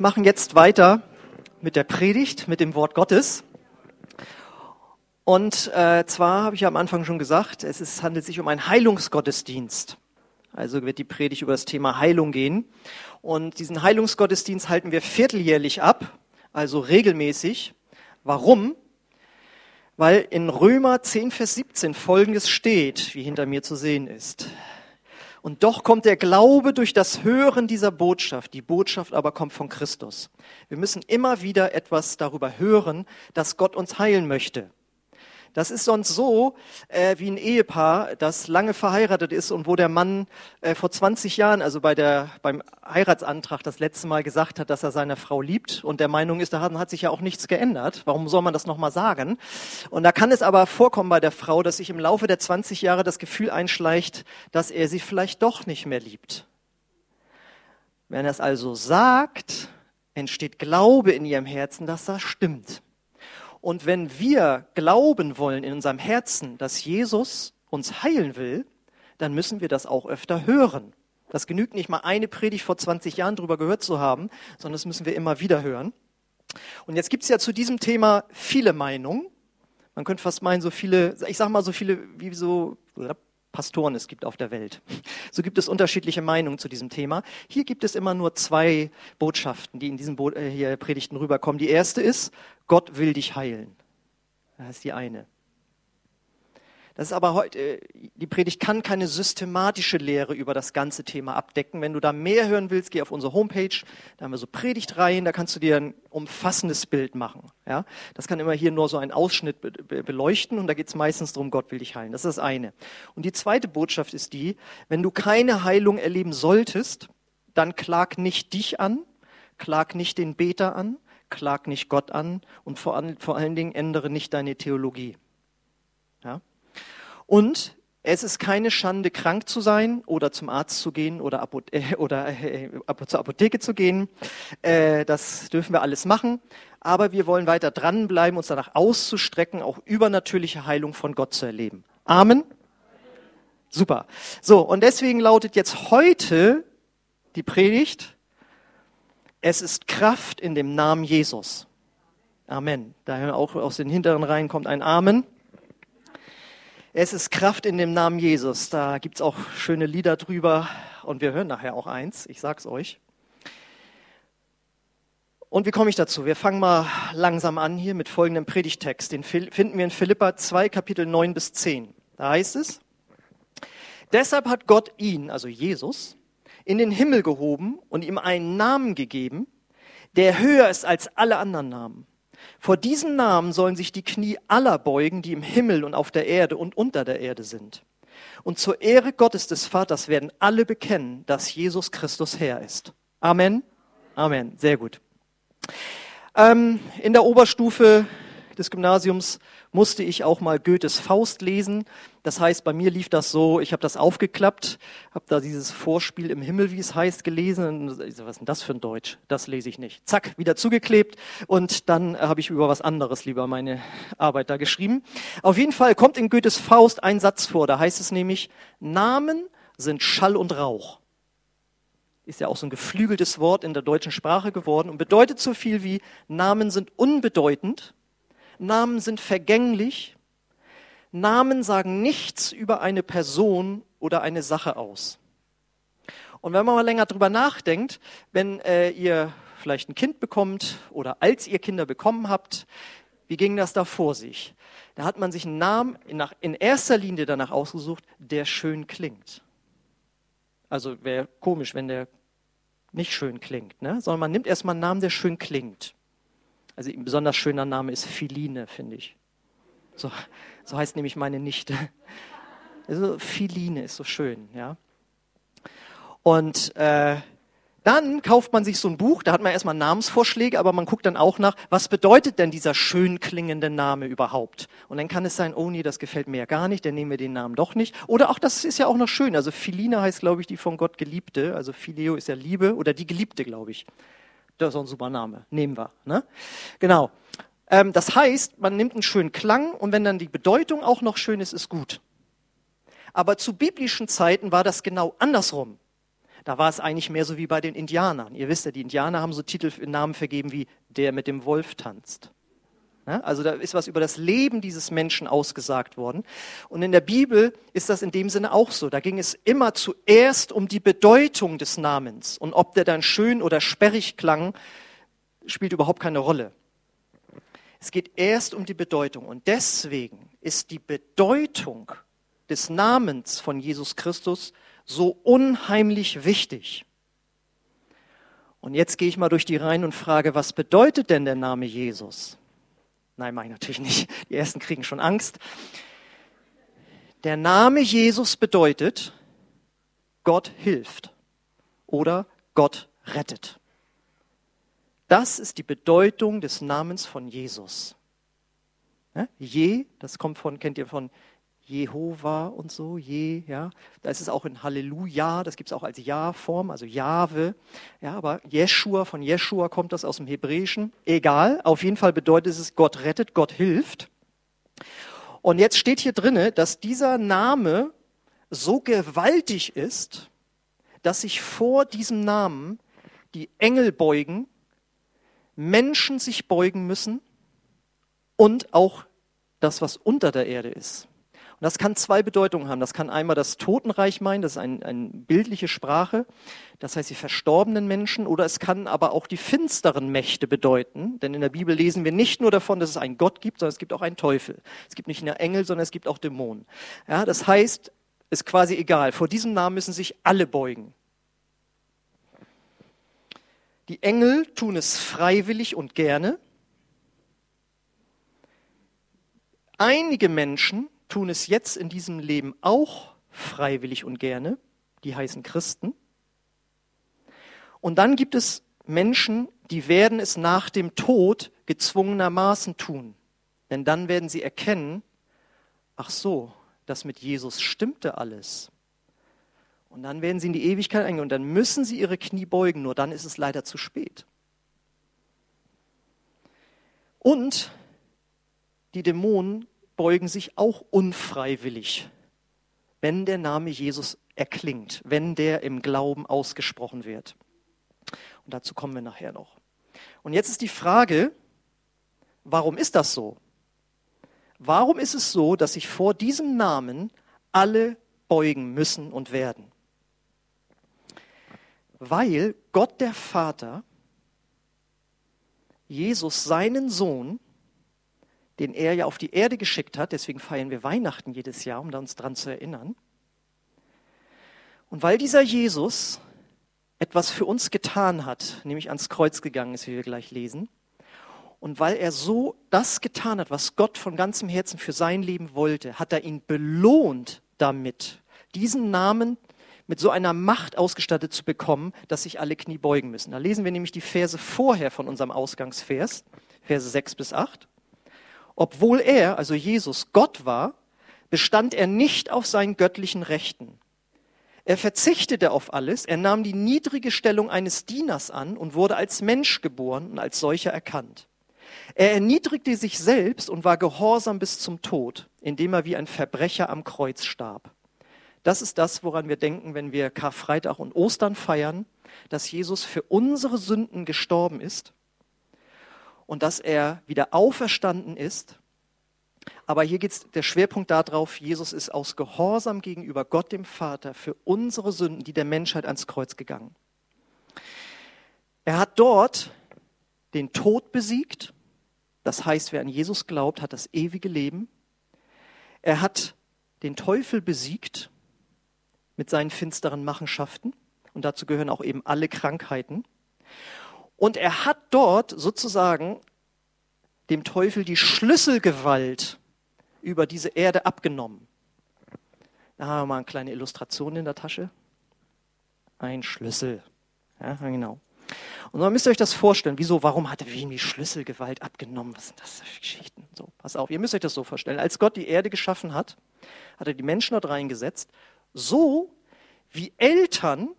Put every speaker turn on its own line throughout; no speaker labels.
machen jetzt weiter mit der Predigt, mit dem Wort Gottes. Und äh, zwar habe ich ja am Anfang schon gesagt, es ist, handelt sich um einen Heilungsgottesdienst. Also wird die Predigt über das Thema Heilung gehen. Und diesen Heilungsgottesdienst halten wir vierteljährlich ab, also regelmäßig. Warum? Weil in Römer 10, Vers 17 Folgendes steht, wie hinter mir zu sehen ist. Und doch kommt der Glaube durch das Hören dieser Botschaft. Die Botschaft aber kommt von Christus. Wir müssen immer wieder etwas darüber hören, dass Gott uns heilen möchte. Das ist sonst so äh, wie ein Ehepaar, das lange verheiratet ist und wo der Mann äh, vor 20 Jahren, also bei der, beim Heiratsantrag das letzte Mal gesagt hat, dass er seine Frau liebt und der Meinung ist, da hat, sich ja auch nichts geändert. Warum soll man das nochmal sagen? Und da kann es aber vorkommen bei der Frau, dass sich im Laufe der 20 Jahre das Gefühl einschleicht, dass er sie vielleicht doch nicht mehr liebt. Wenn er es also sagt, entsteht Glaube in ihrem Herzen, dass das stimmt. Und wenn wir glauben wollen in unserem Herzen, dass Jesus uns heilen will, dann müssen wir das auch öfter hören. Das genügt nicht mal eine Predigt vor 20 Jahren drüber gehört zu haben, sondern das müssen wir immer wieder hören. Und jetzt gibt es ja zu diesem Thema viele Meinungen. Man könnte fast meinen, so viele, ich sag mal so viele wie so Pastoren es gibt auf der Welt. So gibt es unterschiedliche Meinungen zu diesem Thema. Hier gibt es immer nur zwei Botschaften, die in diesen Bo äh, Predigten rüberkommen. Die erste ist, Gott will dich heilen. Das ist die eine. Das ist aber heute, die Predigt kann keine systematische Lehre über das ganze Thema abdecken. Wenn du da mehr hören willst, geh auf unsere Homepage. Da haben wir so Predigtreihen, da kannst du dir ein umfassendes Bild machen. Ja, das kann immer hier nur so einen Ausschnitt beleuchten und da geht es meistens darum, Gott will dich heilen. Das ist das eine. Und die zweite Botschaft ist die, wenn du keine Heilung erleben solltest, dann klag nicht dich an, klag nicht den Beter an, klag nicht Gott an und vor, vor allen Dingen ändere nicht deine Theologie. Und es ist keine Schande, krank zu sein oder zum Arzt zu gehen oder, Apothe äh, oder äh, zur Apotheke zu gehen. Äh, das dürfen wir alles machen. Aber wir wollen weiter dranbleiben, uns danach auszustrecken, auch übernatürliche Heilung von Gott zu erleben. Amen. Super. So, und deswegen lautet jetzt heute die Predigt, es ist Kraft in dem Namen Jesus. Amen. Daher auch aus den hinteren Reihen kommt ein Amen. Es ist Kraft in dem Namen Jesus. Da gibt es auch schöne Lieder drüber und wir hören nachher auch eins, ich sag's euch. Und wie komme ich dazu? Wir fangen mal langsam an hier mit folgendem Predigtext. Den finden wir in Philippa 2, Kapitel 9 bis 10. Da heißt es, deshalb hat Gott ihn, also Jesus, in den Himmel gehoben und ihm einen Namen gegeben, der höher ist als alle anderen Namen vor diesem Namen sollen sich die Knie aller beugen, die im Himmel und auf der Erde und unter der Erde sind. Und zur Ehre Gottes des Vaters werden alle bekennen, dass Jesus Christus Herr ist. Amen. Amen. Sehr gut. Ähm, in der Oberstufe des Gymnasiums musste ich auch mal Goethes Faust lesen. Das heißt, bei mir lief das so, ich habe das aufgeklappt, habe da dieses Vorspiel im Himmel, wie es heißt, gelesen. Was ist denn das für ein Deutsch? Das lese ich nicht. Zack, wieder zugeklebt und dann habe ich über was anderes lieber meine Arbeit da geschrieben. Auf jeden Fall kommt in Goethes Faust ein Satz vor, da heißt es nämlich, Namen sind Schall und Rauch ist ja auch so ein geflügeltes Wort in der deutschen Sprache geworden und bedeutet so viel wie Namen sind unbedeutend Namen sind vergänglich. Namen sagen nichts über eine Person oder eine Sache aus. Und wenn man mal länger drüber nachdenkt, wenn äh, ihr vielleicht ein Kind bekommt oder als ihr Kinder bekommen habt, wie ging das da vor sich? Da hat man sich einen Namen in, erster Linie danach ausgesucht, der schön klingt. Also wäre komisch, wenn der nicht schön klingt, ne? sondern man nimmt erstmal einen Namen, der schön klingt. Also ein besonders schöner Name ist Philine, finde ich. So, so heißt nämlich meine Nichte. Also Philine ist so schön, ja. Und äh, dann kauft man sich so ein Buch, da hat man erstmal Namensvorschläge, aber man guckt dann auch nach, was bedeutet denn dieser schön klingende Name überhaupt? Und dann kann es sein, oh nee, das gefällt mir ja gar nicht, dann nehmen wir den Namen doch nicht. Oder auch, das ist ja auch noch schön, also Philine heißt, glaube ich, die von Gott Geliebte, also Phileo ist ja Liebe oder die Geliebte, glaube ich. Das ist auch ein super Name. Nehmen wir. Ne? Genau. Ähm, das heißt, man nimmt einen schönen Klang und wenn dann die Bedeutung auch noch schön ist, ist gut. Aber zu biblischen Zeiten war das genau andersrum. Da war es eigentlich mehr so wie bei den Indianern. Ihr wisst ja, die Indianer haben so Titel, Namen vergeben wie der mit dem Wolf tanzt. Ja, also da ist was über das Leben dieses Menschen ausgesagt worden. Und in der Bibel ist das in dem Sinne auch so. Da ging es immer zuerst um die Bedeutung des Namens. Und ob der dann schön oder sperrig klang, spielt überhaupt keine Rolle. Es geht erst um die Bedeutung. Und deswegen ist die Bedeutung des Namens von Jesus Christus so unheimlich wichtig. Und jetzt gehe ich mal durch die Reihen und frage, was bedeutet denn der Name Jesus? Nein, mache ich natürlich nicht. Die ersten kriegen schon Angst. Der Name Jesus bedeutet, Gott hilft oder Gott rettet. Das ist die Bedeutung des Namens von Jesus. Je, das kommt von, kennt ihr von Jehova und so, je, ja. Da ist es auch in Halleluja, das gibt es auch als Ja-Form, also Jahwe. Ja, aber Jeshua, von Jeshua kommt das aus dem Hebräischen. Egal, auf jeden Fall bedeutet es, Gott rettet, Gott hilft. Und jetzt steht hier drinne, dass dieser Name so gewaltig ist, dass sich vor diesem Namen die Engel beugen, Menschen sich beugen müssen und auch das, was unter der Erde ist. Und das kann zwei Bedeutungen haben. Das kann einmal das Totenreich meinen, das ist eine ein bildliche Sprache, das heißt die verstorbenen Menschen, oder es kann aber auch die finsteren Mächte bedeuten, denn in der Bibel lesen wir nicht nur davon, dass es einen Gott gibt, sondern es gibt auch einen Teufel. Es gibt nicht nur Engel, sondern es gibt auch Dämonen. Ja, das heißt, ist quasi egal. Vor diesem Namen müssen sich alle beugen. Die Engel tun es freiwillig und gerne. Einige Menschen tun es jetzt in diesem Leben auch freiwillig und gerne. Die heißen Christen. Und dann gibt es Menschen, die werden es nach dem Tod gezwungenermaßen tun. Denn dann werden sie erkennen, ach so, das mit Jesus stimmte alles. Und dann werden sie in die Ewigkeit eingehen und dann müssen sie ihre Knie beugen, nur dann ist es leider zu spät. Und die Dämonen beugen sich auch unfreiwillig, wenn der Name Jesus erklingt, wenn der im Glauben ausgesprochen wird. Und dazu kommen wir nachher noch. Und jetzt ist die Frage, warum ist das so? Warum ist es so, dass sich vor diesem Namen alle beugen müssen und werden? Weil Gott der Vater Jesus, seinen Sohn, den er ja auf die Erde geschickt hat. Deswegen feiern wir Weihnachten jedes Jahr, um uns daran zu erinnern. Und weil dieser Jesus etwas für uns getan hat, nämlich ans Kreuz gegangen ist, wie wir gleich lesen, und weil er so das getan hat, was Gott von ganzem Herzen für sein Leben wollte, hat er ihn belohnt damit, diesen Namen mit so einer Macht ausgestattet zu bekommen, dass sich alle Knie beugen müssen. Da lesen wir nämlich die Verse vorher von unserem Ausgangsvers, Verse 6 bis 8. Obwohl er, also Jesus, Gott war, bestand er nicht auf seinen göttlichen Rechten. Er verzichtete auf alles, er nahm die niedrige Stellung eines Dieners an und wurde als Mensch geboren und als solcher erkannt. Er erniedrigte sich selbst und war gehorsam bis zum Tod, indem er wie ein Verbrecher am Kreuz starb. Das ist das, woran wir denken, wenn wir Karfreitag und Ostern feiern, dass Jesus für unsere Sünden gestorben ist und dass er wieder auferstanden ist. Aber hier geht der Schwerpunkt darauf, Jesus ist aus Gehorsam gegenüber Gott dem Vater für unsere Sünden, die der Menschheit ans Kreuz gegangen. Er hat dort den Tod besiegt. Das heißt, wer an Jesus glaubt, hat das ewige Leben. Er hat den Teufel besiegt mit seinen finsteren Machenschaften. Und dazu gehören auch eben alle Krankheiten. Und er hat dort sozusagen dem Teufel die Schlüsselgewalt über diese Erde abgenommen. Da haben wir mal eine kleine Illustration in der Tasche. Ein Schlüssel. Ja, genau. Und dann müsst ihr euch das vorstellen. Wieso, warum hat er wem die Schlüsselgewalt abgenommen? Was sind das für Geschichten? So, pass auf, ihr müsst euch das so vorstellen. Als Gott die Erde geschaffen hat, hat er die Menschen dort reingesetzt, so wie Eltern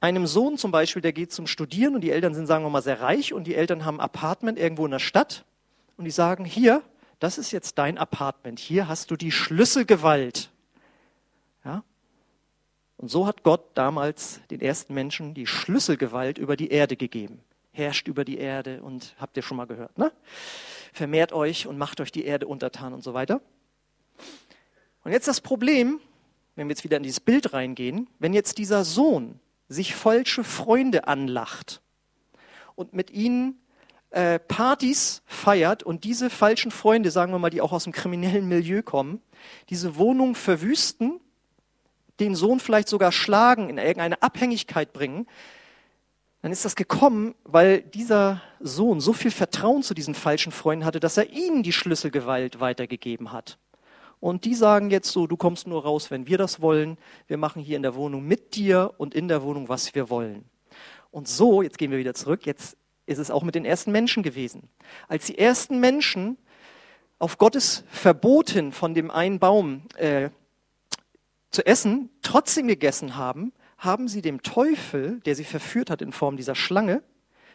einem Sohn zum Beispiel, der geht zum Studieren und die Eltern sind, sagen wir mal, sehr reich und die Eltern haben ein Apartment irgendwo in der Stadt und die sagen, hier, das ist jetzt dein Apartment, hier hast du die Schlüsselgewalt. Ja? Und so hat Gott damals den ersten Menschen die Schlüsselgewalt über die Erde gegeben. Herrscht über die Erde und habt ihr schon mal gehört, ne? Vermehrt euch und macht euch die Erde untertan und so weiter. Und jetzt das Problem, wenn wir jetzt wieder in dieses Bild reingehen, wenn jetzt dieser Sohn sich falsche Freunde anlacht und mit ihnen äh, Partys feiert und diese falschen Freunde, sagen wir mal, die auch aus dem kriminellen Milieu kommen, diese Wohnung verwüsten, den Sohn vielleicht sogar schlagen, in irgendeine Abhängigkeit bringen, dann ist das gekommen, weil dieser Sohn so viel Vertrauen zu diesen falschen Freunden hatte, dass er ihnen die Schlüsselgewalt weitergegeben hat. Und die sagen jetzt so, du kommst nur raus, wenn wir das wollen. Wir machen hier in der Wohnung mit dir und in der Wohnung, was wir wollen. Und so, jetzt gehen wir wieder zurück, jetzt ist es auch mit den ersten Menschen gewesen. Als die ersten Menschen auf Gottes Verboten von dem einen Baum äh, zu essen, trotzdem gegessen haben, haben sie dem Teufel, der sie verführt hat in Form dieser Schlange,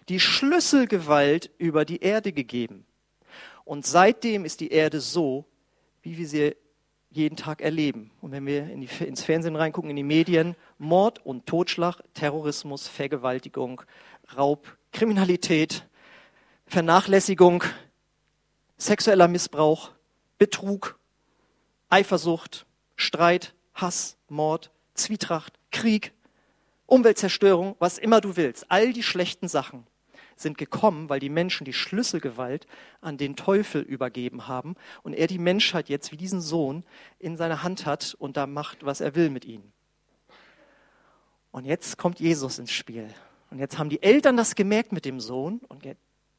die Schlüsselgewalt über die Erde gegeben. Und seitdem ist die Erde so, wie wir sie jeden Tag erleben. Und wenn wir in die, ins Fernsehen reingucken, in die Medien, Mord und Totschlag, Terrorismus, Vergewaltigung, Raub, Kriminalität, Vernachlässigung, sexueller Missbrauch, Betrug, Eifersucht, Streit, Hass, Mord, Zwietracht, Krieg, Umweltzerstörung, was immer du willst. All die schlechten Sachen sind gekommen, weil die Menschen die Schlüsselgewalt an den Teufel übergeben haben und er die Menschheit jetzt wie diesen Sohn in seiner Hand hat und da macht, was er will mit ihnen. Und jetzt kommt Jesus ins Spiel. Und jetzt haben die Eltern das gemerkt mit dem Sohn und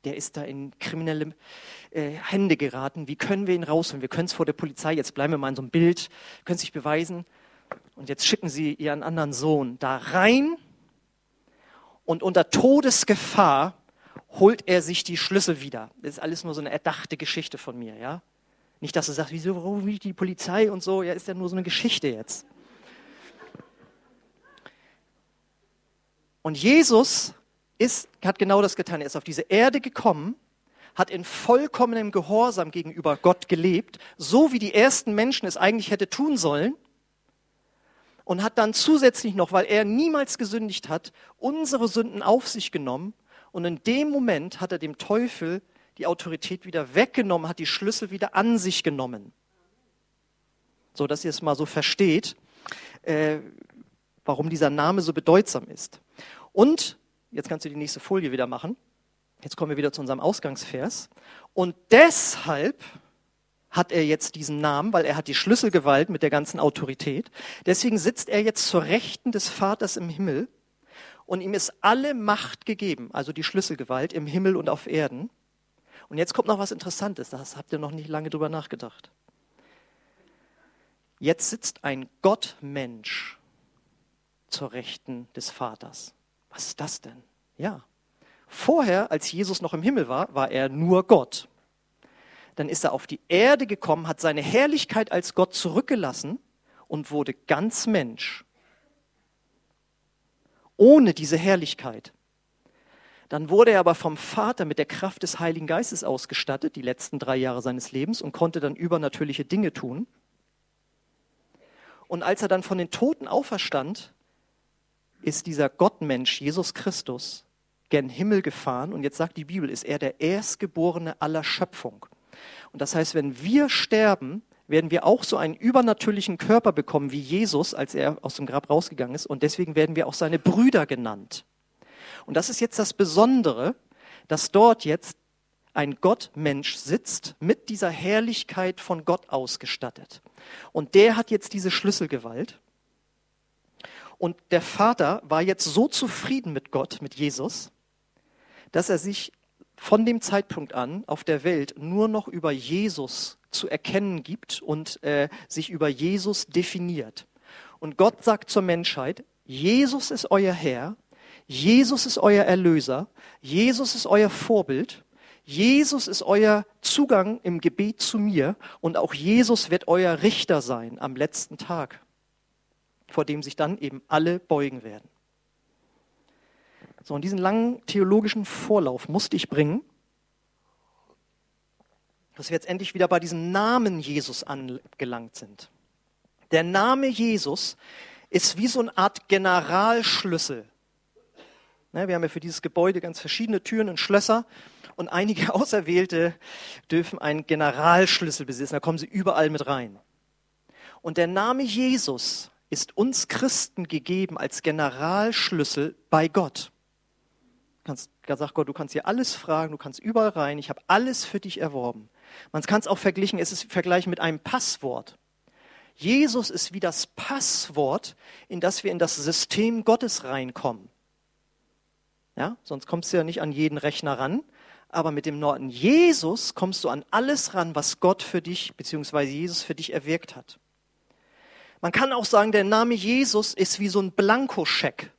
der ist da in kriminelle äh, Hände geraten. Wie können wir ihn rausholen? Wir können es vor der Polizei, jetzt bleiben wir mal in so einem Bild, können sich beweisen. Und jetzt schicken sie ihren anderen Sohn da rein und unter Todesgefahr holt er sich die Schlüssel wieder. Das ist alles nur so eine erdachte Geschichte von mir, ja. Nicht, dass du sagst, wieso, warum wie die Polizei und so, ja, ist ja nur so eine Geschichte jetzt. Und Jesus ist, hat genau das getan. Er ist auf diese Erde gekommen, hat in vollkommenem Gehorsam gegenüber Gott gelebt, so wie die ersten Menschen es eigentlich hätte tun sollen. Und hat dann zusätzlich noch, weil er niemals gesündigt hat, unsere Sünden auf sich genommen und in dem Moment hat er dem Teufel die Autorität wieder weggenommen, hat die Schlüssel wieder an sich genommen. So dass ihr es mal so versteht, äh, warum dieser Name so bedeutsam ist. Und, jetzt kannst du die nächste Folie wieder machen. Jetzt kommen wir wieder zu unserem Ausgangsvers. Und deshalb hat er jetzt diesen Namen, weil er hat die Schlüsselgewalt mit der ganzen Autorität. Deswegen sitzt er jetzt zur Rechten des Vaters im Himmel und ihm ist alle Macht gegeben, also die Schlüsselgewalt im Himmel und auf Erden. Und jetzt kommt noch was Interessantes, das habt ihr noch nicht lange drüber nachgedacht. Jetzt sitzt ein Gottmensch zur Rechten des Vaters. Was ist das denn? Ja. Vorher, als Jesus noch im Himmel war, war er nur Gott. Dann ist er auf die Erde gekommen, hat seine Herrlichkeit als Gott zurückgelassen und wurde ganz Mensch ohne diese Herrlichkeit. Dann wurde er aber vom Vater mit der Kraft des Heiligen Geistes ausgestattet, die letzten drei Jahre seines Lebens, und konnte dann übernatürliche Dinge tun. Und als er dann von den Toten auferstand, ist dieser Gottmensch, Jesus Christus, gen Himmel gefahren. Und jetzt sagt die Bibel, ist er der Erstgeborene aller Schöpfung. Und das heißt, wenn wir sterben, werden wir auch so einen übernatürlichen Körper bekommen wie Jesus, als er aus dem Grab rausgegangen ist. Und deswegen werden wir auch seine Brüder genannt. Und das ist jetzt das Besondere, dass dort jetzt ein Gottmensch sitzt, mit dieser Herrlichkeit von Gott ausgestattet. Und der hat jetzt diese Schlüsselgewalt. Und der Vater war jetzt so zufrieden mit Gott, mit Jesus, dass er sich von dem Zeitpunkt an auf der Welt nur noch über Jesus zu erkennen gibt und äh, sich über Jesus definiert. Und Gott sagt zur Menschheit, Jesus ist euer Herr, Jesus ist euer Erlöser, Jesus ist euer Vorbild, Jesus ist euer Zugang im Gebet zu mir und auch Jesus wird euer Richter sein am letzten Tag, vor dem sich dann eben alle beugen werden. So, und diesen langen theologischen Vorlauf musste ich bringen, dass wir jetzt endlich wieder bei diesem Namen Jesus angelangt sind. Der Name Jesus ist wie so eine Art Generalschlüssel. Ne, wir haben ja für dieses Gebäude ganz verschiedene Türen und Schlösser und einige Auserwählte dürfen einen Generalschlüssel besitzen. Da kommen sie überall mit rein. Und der Name Jesus ist uns Christen gegeben als Generalschlüssel bei Gott. Kannst, sagt Gott, du kannst hier alles fragen, du kannst überall rein, ich habe alles für dich erworben. Man kann es auch vergleichen, es ist vergleichen mit einem Passwort. Jesus ist wie das Passwort, in das wir in das System Gottes reinkommen. Ja, sonst kommst du ja nicht an jeden Rechner ran. Aber mit dem Norden Jesus kommst du an alles ran, was Gott für dich bzw. Jesus für dich erwirkt hat. Man kann auch sagen, der Name Jesus ist wie so ein Blankoscheck,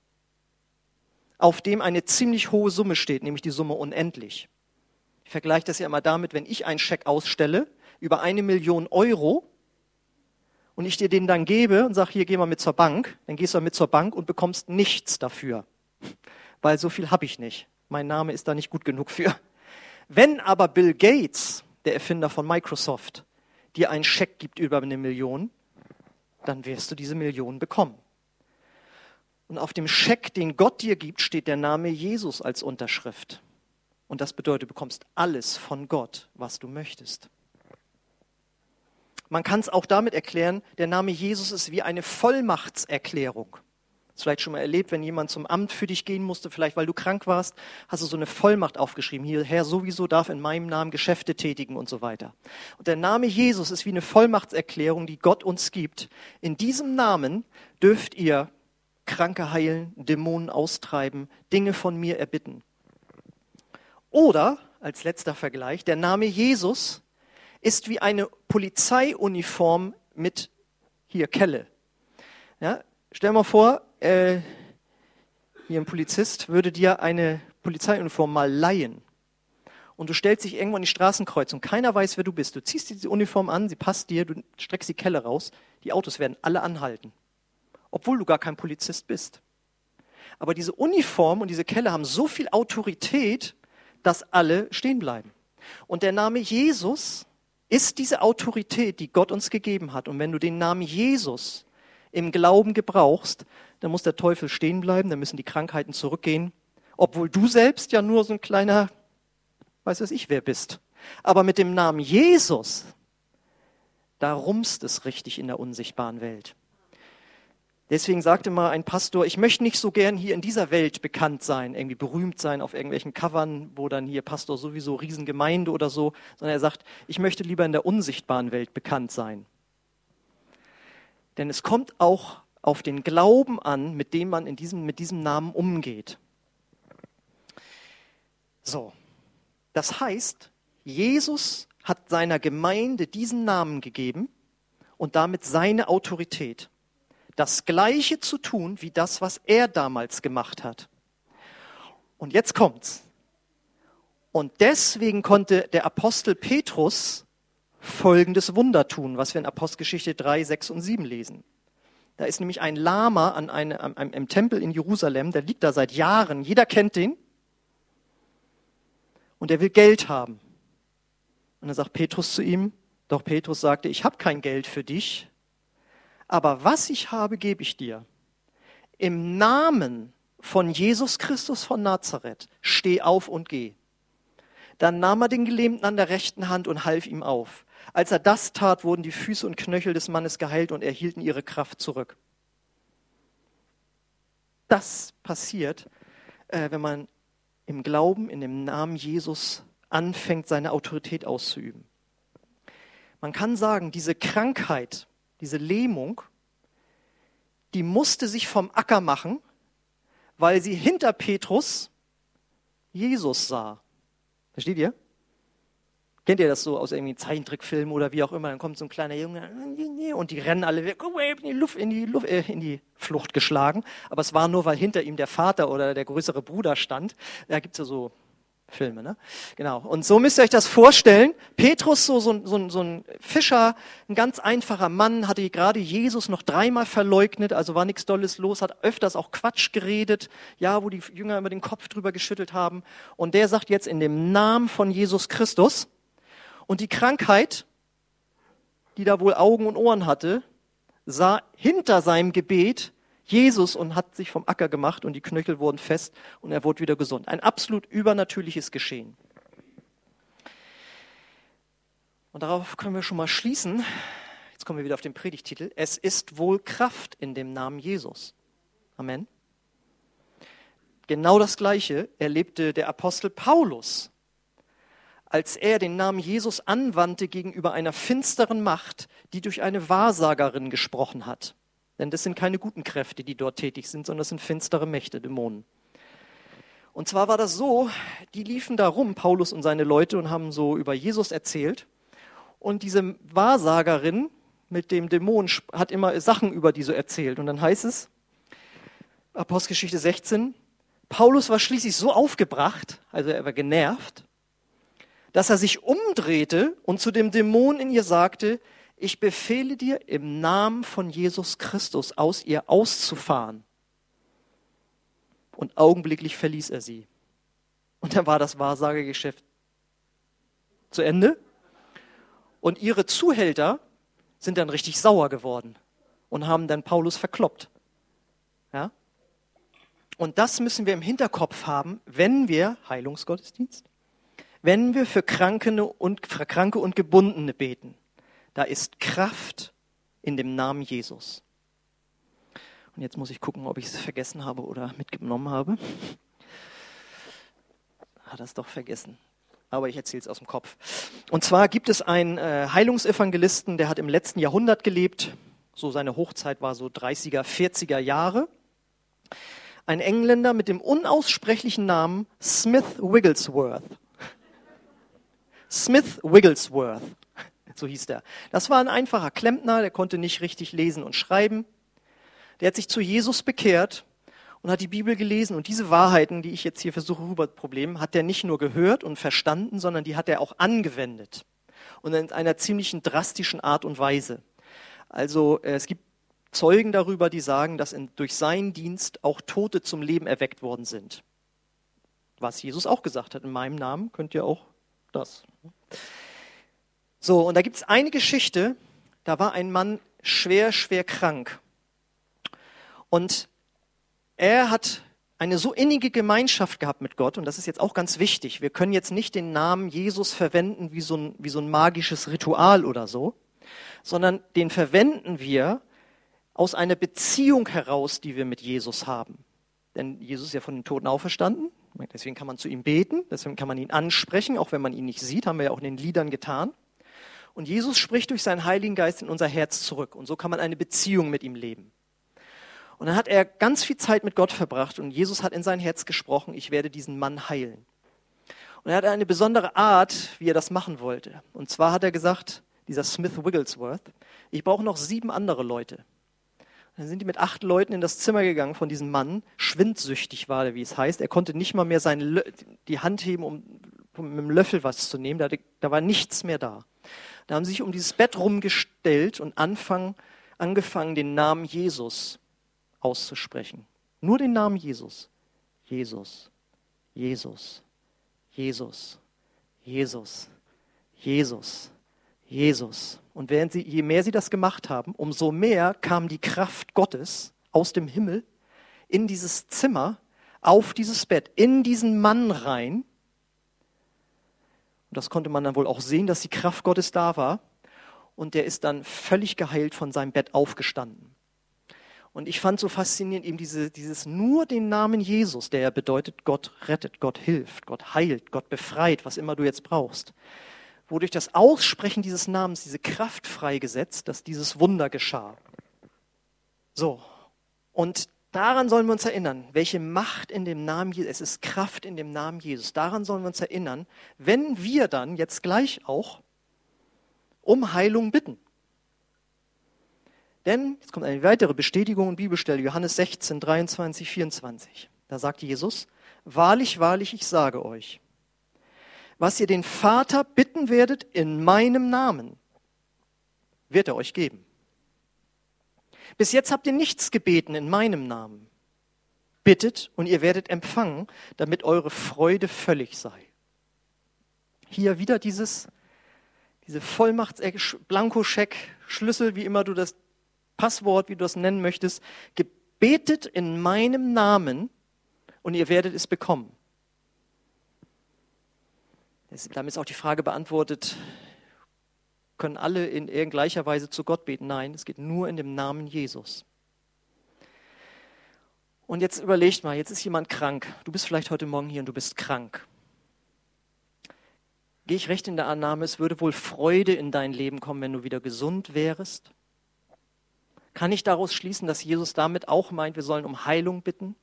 auf dem eine ziemlich hohe Summe steht, nämlich die Summe unendlich. Ich vergleiche das ja immer damit, wenn ich einen Scheck ausstelle über eine Million Euro und ich dir den dann gebe und sage, hier geh mal mit zur Bank, dann gehst du mit zur Bank und bekommst nichts dafür weil so viel habe ich nicht. Mein Name ist da nicht gut genug für. Wenn aber Bill Gates, der Erfinder von Microsoft, dir einen Scheck gibt über eine Million, dann wirst du diese Million bekommen. Und auf dem Scheck, den Gott dir gibt, steht der Name Jesus als Unterschrift. Und das bedeutet, du bekommst alles von Gott, was du möchtest. Man kann es auch damit erklären, der Name Jesus ist wie eine Vollmachtserklärung. Hast vielleicht schon mal erlebt, wenn jemand zum Amt für dich gehen musste, vielleicht weil du krank warst, hast du so eine Vollmacht aufgeschrieben. Hier, Herr sowieso darf in meinem Namen Geschäfte tätigen und so weiter. Und der Name Jesus ist wie eine Vollmachtserklärung, die Gott uns gibt. In diesem Namen dürft ihr Kranke heilen, Dämonen austreiben, Dinge von mir erbitten. Oder, als letzter Vergleich, der Name Jesus ist wie eine Polizeiuniform mit hier Kelle. Ja, stell mal vor, äh, hier ein Polizist würde dir eine Polizeiuniform mal leihen und du stellst dich irgendwo in die Straßenkreuzung, keiner weiß, wer du bist. Du ziehst diese Uniform an, sie passt dir, du streckst die Kelle raus, die Autos werden alle anhalten, obwohl du gar kein Polizist bist. Aber diese Uniform und diese Kelle haben so viel Autorität, dass alle stehen bleiben. Und der Name Jesus ist diese Autorität, die Gott uns gegeben hat. Und wenn du den Namen Jesus im Glauben gebrauchst, dann muss der Teufel stehen bleiben, dann müssen die Krankheiten zurückgehen, obwohl du selbst ja nur so ein kleiner, weiß was ich wer bist. Aber mit dem Namen Jesus, da rumst es richtig in der unsichtbaren Welt. Deswegen sagte mal ein Pastor, ich möchte nicht so gern hier in dieser Welt bekannt sein, irgendwie berühmt sein auf irgendwelchen Covern, wo dann hier Pastor sowieso Riesengemeinde oder so, sondern er sagt, ich möchte lieber in der unsichtbaren Welt bekannt sein. Denn es kommt auch auf den Glauben an, mit dem man in diesem, mit diesem Namen umgeht. So, das heißt, Jesus hat seiner Gemeinde diesen Namen gegeben und damit seine Autorität. Das Gleiche zu tun wie das, was er damals gemacht hat. Und jetzt kommt's. Und deswegen konnte der Apostel Petrus folgendes Wunder tun, was wir in Apostelgeschichte 3, 6 und 7 lesen. Da ist nämlich ein Lama an einem, an einem, im Tempel in Jerusalem, der liegt da seit Jahren. Jeder kennt den. Und er will Geld haben. Und dann sagt Petrus zu ihm, doch Petrus sagte, ich habe kein Geld für dich, aber was ich habe, gebe ich dir. Im Namen von Jesus Christus von Nazareth, steh auf und geh. Dann nahm er den Gelähmten an der rechten Hand und half ihm auf. Als er das tat, wurden die Füße und Knöchel des Mannes geheilt und erhielten ihre Kraft zurück. Das passiert, äh, wenn man im Glauben, in dem Namen Jesus anfängt, seine Autorität auszuüben. Man kann sagen, diese Krankheit, diese Lähmung, die musste sich vom Acker machen, weil sie hinter Petrus Jesus sah. Versteht ihr? Kennt ihr das so aus irgendwie Zeichentrickfilmen oder wie auch immer? Dann kommt so ein kleiner Junge und die rennen alle weg, in die, Luft, in, die Luft, äh, in die Flucht geschlagen. Aber es war nur, weil hinter ihm der Vater oder der größere Bruder stand. Da gibt's ja so Filme, ne? Genau. Und so müsst ihr euch das vorstellen. Petrus, so, so, so, so ein Fischer, ein ganz einfacher Mann, hatte gerade Jesus noch dreimal verleugnet, also war nichts Dolles los, hat öfters auch Quatsch geredet, ja, wo die Jünger immer den Kopf drüber geschüttelt haben. Und der sagt jetzt in dem Namen von Jesus Christus, und die Krankheit, die da wohl Augen und Ohren hatte, sah hinter seinem Gebet Jesus und hat sich vom Acker gemacht und die Knöchel wurden fest und er wurde wieder gesund. Ein absolut übernatürliches Geschehen. Und darauf können wir schon mal schließen. Jetzt kommen wir wieder auf den Predigtitel. Es ist wohl Kraft in dem Namen Jesus. Amen. Genau das Gleiche erlebte der Apostel Paulus, als er den Namen Jesus anwandte gegenüber einer finsteren Macht, die durch eine Wahrsagerin gesprochen hat. Denn das sind keine guten Kräfte, die dort tätig sind, sondern das sind finstere Mächte, Dämonen. Und zwar war das so, die liefen da rum, Paulus und seine Leute, und haben so über Jesus erzählt. Und diese Wahrsagerin mit dem Dämon hat immer Sachen über die so erzählt. Und dann heißt es, Apostelgeschichte 16, Paulus war schließlich so aufgebracht, also er war genervt, dass er sich umdrehte und zu dem Dämon in ihr sagte, ich befehle dir im Namen von Jesus Christus aus ihr auszufahren. Und augenblicklich verließ er sie. Und dann war das Wahrsagegeschäft zu Ende. Und ihre Zuhälter sind dann richtig sauer geworden und haben dann Paulus verkloppt. Ja? Und das müssen wir im Hinterkopf haben, wenn wir Heilungsgottesdienst, wenn wir für Kranke und, für Kranke und Gebundene beten. Da ist Kraft in dem Namen Jesus. Und jetzt muss ich gucken, ob ich es vergessen habe oder mitgenommen habe. Hat es doch vergessen. Aber ich erzähle es aus dem Kopf. Und zwar gibt es einen äh, Heilungsevangelisten, der hat im letzten Jahrhundert gelebt. So seine Hochzeit war so 30er, 40er Jahre. Ein Engländer mit dem unaussprechlichen Namen Smith Wigglesworth. Smith Wigglesworth so hieß der. Das war ein einfacher Klempner, der konnte nicht richtig lesen und schreiben. Der hat sich zu Jesus bekehrt und hat die Bibel gelesen und diese Wahrheiten, die ich jetzt hier versuche rüberzuproblem, hat er nicht nur gehört und verstanden, sondern die hat er auch angewendet. Und in einer ziemlichen drastischen Art und Weise. Also äh, es gibt Zeugen darüber, die sagen, dass in, durch seinen Dienst auch Tote zum Leben erweckt worden sind. Was Jesus auch gesagt hat, in meinem Namen könnt ihr auch das. So, und da gibt es eine Geschichte, da war ein Mann schwer, schwer krank. Und er hat eine so innige Gemeinschaft gehabt mit Gott, und das ist jetzt auch ganz wichtig. Wir können jetzt nicht den Namen Jesus verwenden wie so ein, wie so ein magisches Ritual oder so, sondern den verwenden wir aus einer Beziehung heraus, die wir mit Jesus haben. Denn Jesus ist ja von den Toten auferstanden, deswegen kann man zu ihm beten, deswegen kann man ihn ansprechen, auch wenn man ihn nicht sieht, haben wir ja auch in den Liedern getan. Und Jesus spricht durch seinen Heiligen Geist in unser Herz zurück. Und so kann man eine Beziehung mit ihm leben. Und dann hat er ganz viel Zeit mit Gott verbracht und Jesus hat in sein Herz gesprochen, ich werde diesen Mann heilen. Und er hat eine besondere Art, wie er das machen wollte. Und zwar hat er gesagt, dieser Smith Wigglesworth, ich brauche noch sieben andere Leute. Und dann sind die mit acht Leuten in das Zimmer gegangen von diesem Mann, schwindsüchtig war er, wie es heißt. Er konnte nicht mal mehr seine, die Hand heben, um mit dem Löffel was zu nehmen. Da, da war nichts mehr da. Da haben sie sich um dieses Bett rumgestellt und anfang, angefangen, den Namen Jesus auszusprechen. Nur den Namen Jesus. Jesus, Jesus, Jesus, Jesus, Jesus, Jesus. Und während sie, je mehr sie das gemacht haben, umso mehr kam die Kraft Gottes aus dem Himmel in dieses Zimmer, auf dieses Bett, in diesen Mann rein und das konnte man dann wohl auch sehen, dass die Kraft Gottes da war. Und der ist dann völlig geheilt von seinem Bett aufgestanden. Und ich fand so faszinierend eben diese, dieses nur den Namen Jesus, der ja bedeutet, Gott rettet, Gott hilft, Gott heilt, Gott befreit, was immer du jetzt brauchst. Wodurch das Aussprechen dieses Namens diese Kraft freigesetzt, dass dieses Wunder geschah. So. Und Daran sollen wir uns erinnern, welche Macht in dem Namen Jesus, es ist Kraft in dem Namen Jesus. Daran sollen wir uns erinnern, wenn wir dann jetzt gleich auch um Heilung bitten. Denn, jetzt kommt eine weitere Bestätigung und Bibelstelle, Johannes 16, 23, 24. Da sagt Jesus, wahrlich, wahrlich, ich sage euch, was ihr den Vater bitten werdet in meinem Namen, wird er euch geben. Bis jetzt habt ihr nichts gebeten in meinem Namen. Bittet und ihr werdet empfangen, damit eure Freude völlig sei. Hier wieder dieses, diese Vollmachts Blankoscheck, Schlüssel, wie immer du das Passwort, wie du das nennen möchtest, betet in meinem Namen und ihr werdet es bekommen. Damit ist auch die Frage beantwortet, können alle in gleicher Weise zu Gott beten? Nein, es geht nur in dem Namen Jesus. Und jetzt überlegt mal, jetzt ist jemand krank. Du bist vielleicht heute Morgen hier und du bist krank. Gehe ich recht in der Annahme, es würde wohl Freude in dein Leben kommen, wenn du wieder gesund wärst? Kann ich daraus schließen, dass Jesus damit auch meint, wir sollen um Heilung bitten?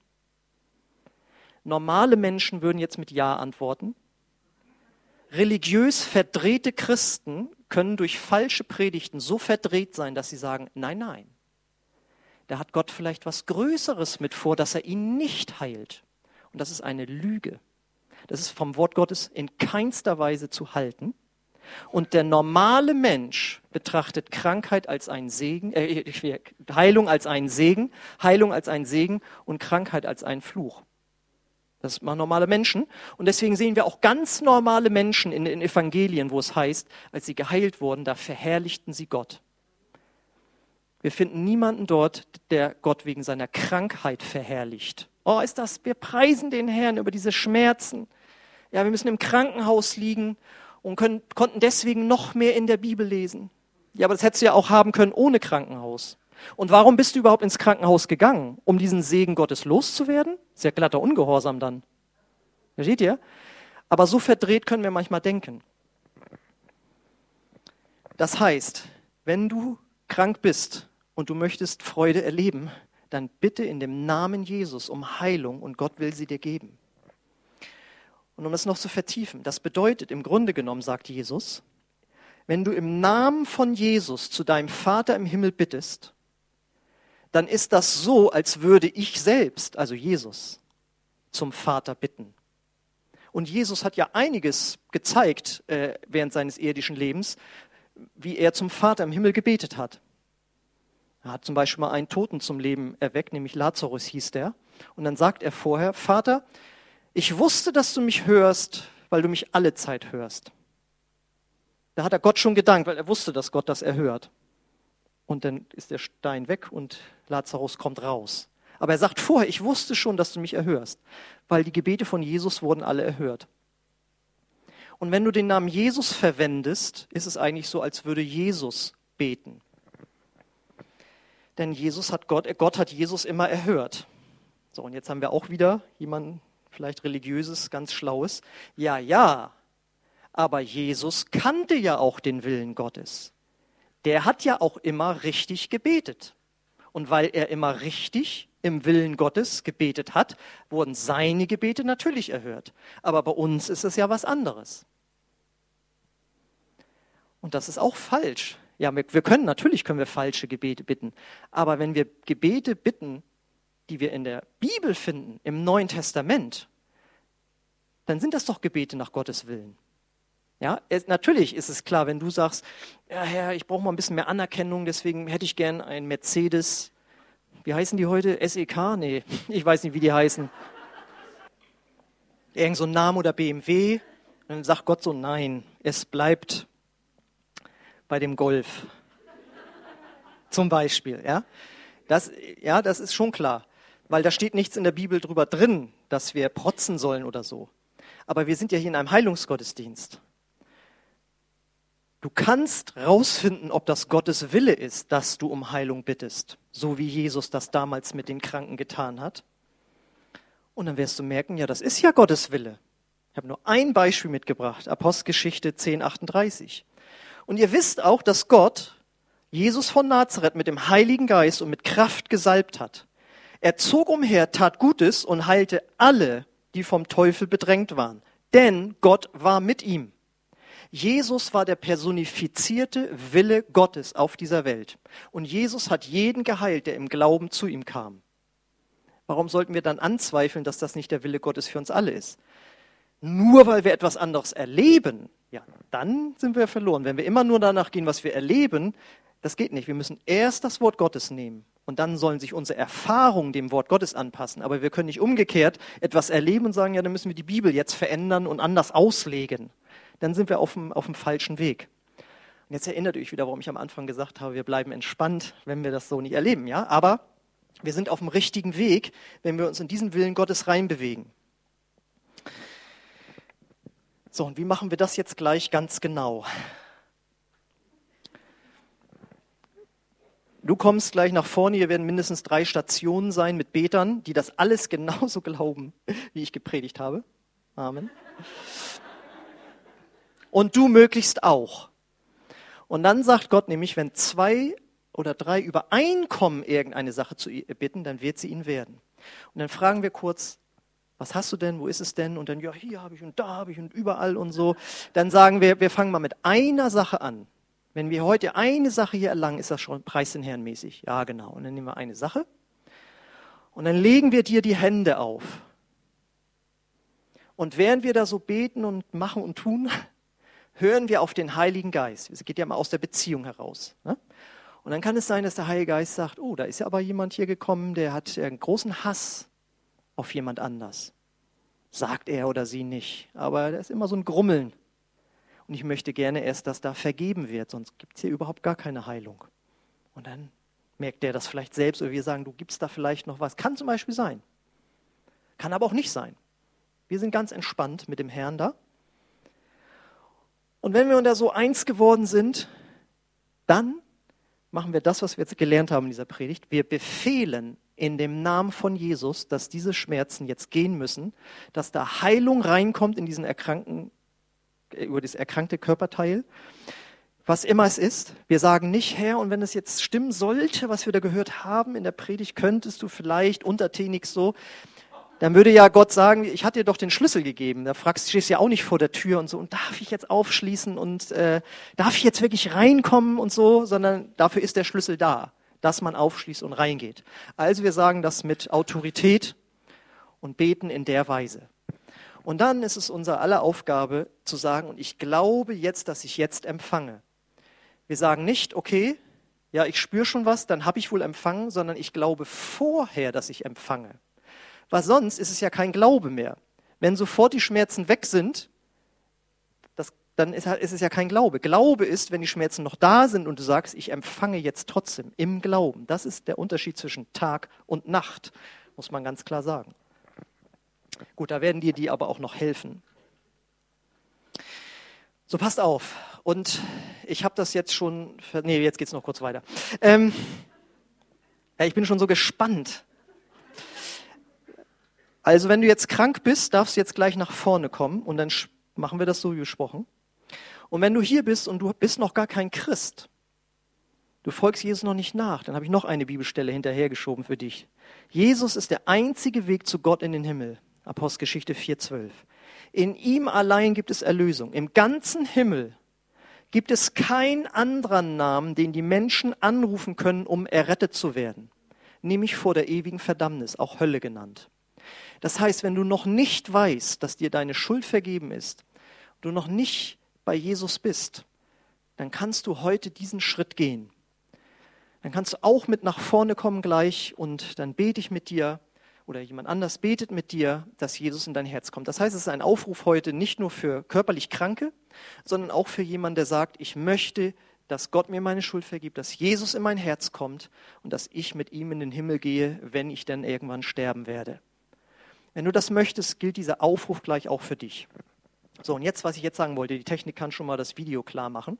Normale Menschen würden jetzt mit Ja antworten. Religiös verdrehte Christen können durch falsche Predigten so verdreht sein, dass sie sagen, nein, nein, da hat Gott vielleicht was Größeres mit vor, dass er ihn nicht heilt. Und das ist eine Lüge. Das ist vom Wort Gottes in keinster Weise zu halten. Und der normale Mensch betrachtet Krankheit als einen Segen, äh, Heilung als einen Segen, Heilung als einen Segen und Krankheit als einen Fluch. Das machen normale Menschen. Und deswegen sehen wir auch ganz normale Menschen in den Evangelien, wo es heißt, als sie geheilt wurden, da verherrlichten sie Gott. Wir finden niemanden dort, der Gott wegen seiner Krankheit verherrlicht. Oh, ist das, wir preisen den Herrn über diese Schmerzen. Ja, wir müssen im Krankenhaus liegen und können, konnten deswegen noch mehr in der Bibel lesen. Ja, aber das hättest du ja auch haben können ohne Krankenhaus. Und warum bist du überhaupt ins Krankenhaus gegangen? Um diesen Segen Gottes loszuwerden? Sehr glatter Ungehorsam dann. Versteht ihr? Aber so verdreht können wir manchmal denken. Das heißt, wenn du krank bist und du möchtest Freude erleben, dann bitte in dem Namen Jesus um Heilung und Gott will sie dir geben. Und um es noch zu vertiefen, das bedeutet im Grunde genommen, sagt Jesus, wenn du im Namen von Jesus zu deinem Vater im Himmel bittest, dann ist das so, als würde ich selbst, also Jesus, zum Vater bitten. Und Jesus hat ja einiges gezeigt äh, während seines irdischen Lebens, wie er zum Vater im Himmel gebetet hat. Er hat zum Beispiel mal einen Toten zum Leben erweckt, nämlich Lazarus hieß der. Und dann sagt er vorher, Vater, ich wusste, dass du mich hörst, weil du mich alle Zeit hörst. Da hat er Gott schon gedankt, weil er wusste, dass Gott das erhört. Und dann ist der Stein weg und Lazarus kommt raus. Aber er sagt vorher, ich wusste schon, dass du mich erhörst, weil die Gebete von Jesus wurden alle erhört. Und wenn du den Namen Jesus verwendest, ist es eigentlich so, als würde Jesus beten. Denn Jesus hat Gott, Gott hat Jesus immer erhört. So, und jetzt haben wir auch wieder jemanden, vielleicht religiöses, ganz schlaues. Ja, ja, aber Jesus kannte ja auch den Willen Gottes. Der hat ja auch immer richtig gebetet. Und weil er immer richtig im Willen Gottes gebetet hat, wurden seine Gebete natürlich erhört. Aber bei uns ist es ja was anderes. Und das ist auch falsch. Ja, wir, können, natürlich können wir falsche Gebete bitten. Aber wenn wir Gebete bitten, die wir in der Bibel finden, im Neuen Testament, dann sind das doch Gebete nach Gottes Willen. Ja, es, natürlich ist es klar, wenn du sagst, ja Herr, ich brauche mal ein bisschen mehr Anerkennung, deswegen hätte ich gern einen Mercedes. Wie heißen die heute? SEK? Nee, ich weiß nicht, wie die heißen. Irgend so ein Name oder BMW. Dann sagt Gott so, nein, es bleibt bei dem Golf. Zum Beispiel, ja. Das, ja, das ist schon klar, weil da steht nichts in der Bibel drüber drin, dass wir protzen sollen oder so. Aber wir sind ja hier in einem Heilungsgottesdienst. Du kannst rausfinden, ob das Gottes Wille ist, dass du um Heilung bittest, so wie Jesus das damals mit den Kranken getan hat. Und dann wirst du merken, ja, das ist ja Gottes Wille. Ich habe nur ein Beispiel mitgebracht, Apostelgeschichte 10:38. Und ihr wisst auch, dass Gott Jesus von Nazareth mit dem Heiligen Geist und mit Kraft gesalbt hat. Er zog umher, tat Gutes und heilte alle, die vom Teufel bedrängt waren. Denn Gott war mit ihm. Jesus war der personifizierte Wille Gottes auf dieser Welt. Und Jesus hat jeden geheilt, der im Glauben zu ihm kam. Warum sollten wir dann anzweifeln, dass das nicht der Wille Gottes für uns alle ist? Nur weil wir etwas anderes erleben, ja, dann sind wir verloren. Wenn wir immer nur danach gehen, was wir erleben, das geht nicht. Wir müssen erst das Wort Gottes nehmen und dann sollen sich unsere Erfahrungen dem Wort Gottes anpassen. Aber wir können nicht umgekehrt etwas erleben und sagen, ja, dann müssen wir die Bibel jetzt verändern und anders auslegen dann sind wir auf dem, auf dem falschen Weg. Und jetzt erinnert euch wieder, warum ich am Anfang gesagt habe, wir bleiben entspannt, wenn wir das so nicht erleben, ja? Aber Wir sind auf dem richtigen Weg, wenn wir uns in diesen Willen Gottes reinbewegen. So, und wie machen wir das jetzt gleich ganz genau? Du kommst gleich nach vorne, hier werden mindestens drei Stationen sein mit Betern, die das alles genauso glauben, wie ich gepredigt habe. Amen. Und du möglichst auch. Und dann sagt Gott nämlich, wenn zwei oder drei übereinkommen, irgendeine Sache zu bitten, dann wird sie ihn werden. Und dann fragen wir kurz, was hast du denn, wo ist es denn? Und dann, ja, hier habe ich und da habe ich und überall und so. Dann sagen wir, wir fangen mal mit einer Sache an. Wenn wir heute eine Sache hier erlangen, ist das schon Preis. Ja, genau. Und dann nehmen wir eine Sache und dann legen wir dir die Hände auf. Und während wir da so beten und machen und tun, hören wir auf den Heiligen Geist. Es geht ja mal aus der Beziehung heraus. Ne? Und dann kann es sein, dass der Heilige Geist sagt, oh, da ist ja aber jemand hier gekommen, der hat einen großen Hass auf jemand anders. Sagt er oder sie nicht. Aber da ist immer so ein Grummeln. Und ich möchte gerne erst, dass da vergeben wird, sonst gibt es hier überhaupt gar keine Heilung. Und dann merkt der das vielleicht selbst oder wir sagen, du gibst da vielleicht noch was. Kann zum Beispiel sein. Kann aber auch nicht sein. Wir sind ganz entspannt mit dem Herrn da. Und wenn wir da so eins geworden sind, dann machen wir das, was wir jetzt gelernt haben in dieser Predigt. Wir befehlen in dem Namen von Jesus, dass diese Schmerzen jetzt gehen müssen, dass da Heilung reinkommt in diesen erkrankten, äh, über das erkrankte Körperteil. Was immer es ist. Wir sagen nicht, Herr, und wenn es jetzt stimmen sollte, was wir da gehört haben in der Predigt, könntest du vielleicht untertänig so, dann würde ja Gott sagen, ich hatte dir doch den Schlüssel gegeben. Da fragst du, stehst ja auch nicht vor der Tür und so, und darf ich jetzt aufschließen und äh, darf ich jetzt wirklich reinkommen und so, sondern dafür ist der Schlüssel da, dass man aufschließt und reingeht. Also wir sagen das mit Autorität und beten in der Weise. Und dann ist es unser aller Aufgabe zu sagen, und ich glaube jetzt, dass ich jetzt empfange. Wir sagen nicht, okay, ja, ich spüre schon was, dann habe ich wohl empfangen, sondern ich glaube vorher, dass ich empfange. Weil sonst ist es ja kein Glaube mehr. Wenn sofort die Schmerzen weg sind, das, dann ist, ist es ja kein Glaube. Glaube ist, wenn die Schmerzen noch da sind und du sagst, ich empfange jetzt trotzdem im Glauben. Das ist der Unterschied zwischen Tag und Nacht, muss man ganz klar sagen. Gut, da werden dir die aber auch noch helfen. So, passt auf. Und ich habe das jetzt schon. Nee, jetzt geht es noch kurz weiter. Ähm, ja, ich bin schon so gespannt, also wenn du jetzt krank bist, darfst du jetzt gleich nach vorne kommen und dann machen wir das so wie besprochen. Und wenn du hier bist und du bist noch gar kein Christ, du folgst Jesus noch nicht nach, dann habe ich noch eine Bibelstelle hinterhergeschoben für dich. Jesus ist der einzige Weg zu Gott in den Himmel. Apostelgeschichte 4,12. In ihm allein gibt es Erlösung. Im ganzen Himmel gibt es keinen anderen Namen, den die Menschen anrufen können, um errettet zu werden. Nämlich vor der ewigen Verdammnis, auch Hölle genannt. Das heißt, wenn du noch nicht weißt, dass dir deine Schuld vergeben ist, du noch nicht bei Jesus bist, dann kannst du heute diesen Schritt gehen. Dann kannst du auch mit nach vorne kommen gleich und dann bete ich mit dir oder jemand anders betet mit dir, dass Jesus in dein Herz kommt. Das heißt, es ist ein Aufruf heute nicht nur für körperlich Kranke, sondern auch für jemanden, der sagt, ich möchte, dass Gott mir meine Schuld vergibt, dass Jesus in mein Herz kommt und dass ich mit ihm in den Himmel gehe, wenn ich dann irgendwann sterben werde. Wenn du das möchtest, gilt dieser Aufruf gleich auch für dich. So, und jetzt, was ich jetzt sagen wollte, die Technik kann schon mal das Video klar machen.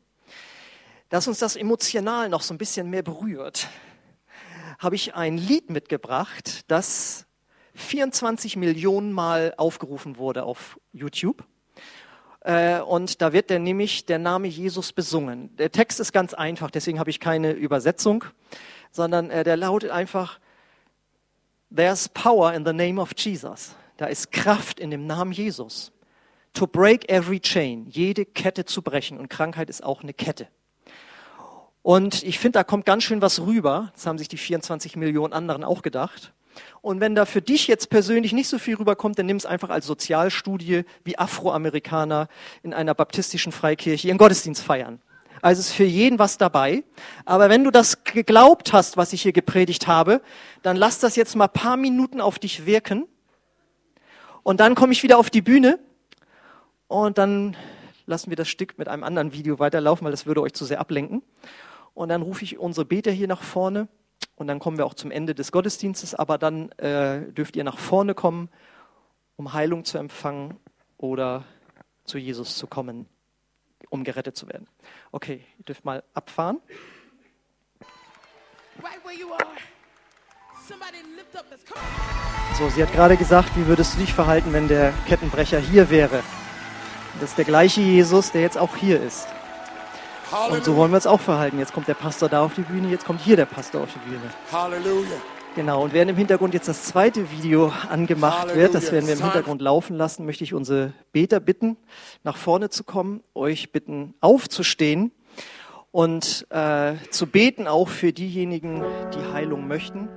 Dass uns das emotional noch so ein bisschen mehr berührt, habe ich ein Lied mitgebracht, das 24 Millionen Mal aufgerufen wurde auf YouTube. Äh, und da wird dann nämlich der Name Jesus besungen. Der Text ist ganz einfach, deswegen habe ich keine Übersetzung, sondern äh, der lautet einfach, There's power in the name of Jesus. Da ist Kraft in dem Namen Jesus. To break every chain, jede Kette zu brechen. Und Krankheit ist auch eine Kette. Und ich finde, da kommt ganz schön was rüber. Das haben sich die 24 Millionen anderen auch gedacht. Und wenn da für dich jetzt persönlich nicht so viel rüberkommt, dann nimm es einfach als Sozialstudie, wie Afroamerikaner in einer baptistischen Freikirche ihren Gottesdienst feiern. Also ist für jeden was dabei. Aber wenn du das geglaubt hast, was ich hier gepredigt habe, dann lass das jetzt mal paar Minuten auf dich wirken. Und dann komme ich wieder auf die Bühne und dann lassen wir das Stück mit einem anderen Video weiterlaufen, weil das würde euch zu sehr ablenken. Und dann rufe ich unsere Beter hier nach vorne Und dann kommen wir auch zum Ende des Gottesdienstes, aber dann äh, dürft ihr nach vorne kommen, um Heilung zu empfangen oder zu Jesus zu kommen, um gerettet zu werden. Okay, ihr dürft mal abfahren. So, sie hat gerade gesagt, wie würdest du dich verhalten, wenn der Kettenbrecher hier wäre? Das ist der gleiche Jesus, der jetzt auch hier ist. Und so wollen wir uns auch verhalten. Jetzt kommt der Pastor da auf die Bühne, jetzt kommt hier der Pastor auf die Bühne.
Halleluja.
Genau, und während im Hintergrund jetzt das zweite Video angemacht
Halleluja.
wird, das werden wir im Hintergrund laufen lassen, möchte ich unsere Beter bitten, nach vorne zu kommen, euch bitten, aufzustehen und äh, zu beten, auch für diejenigen, die Heilung möchten.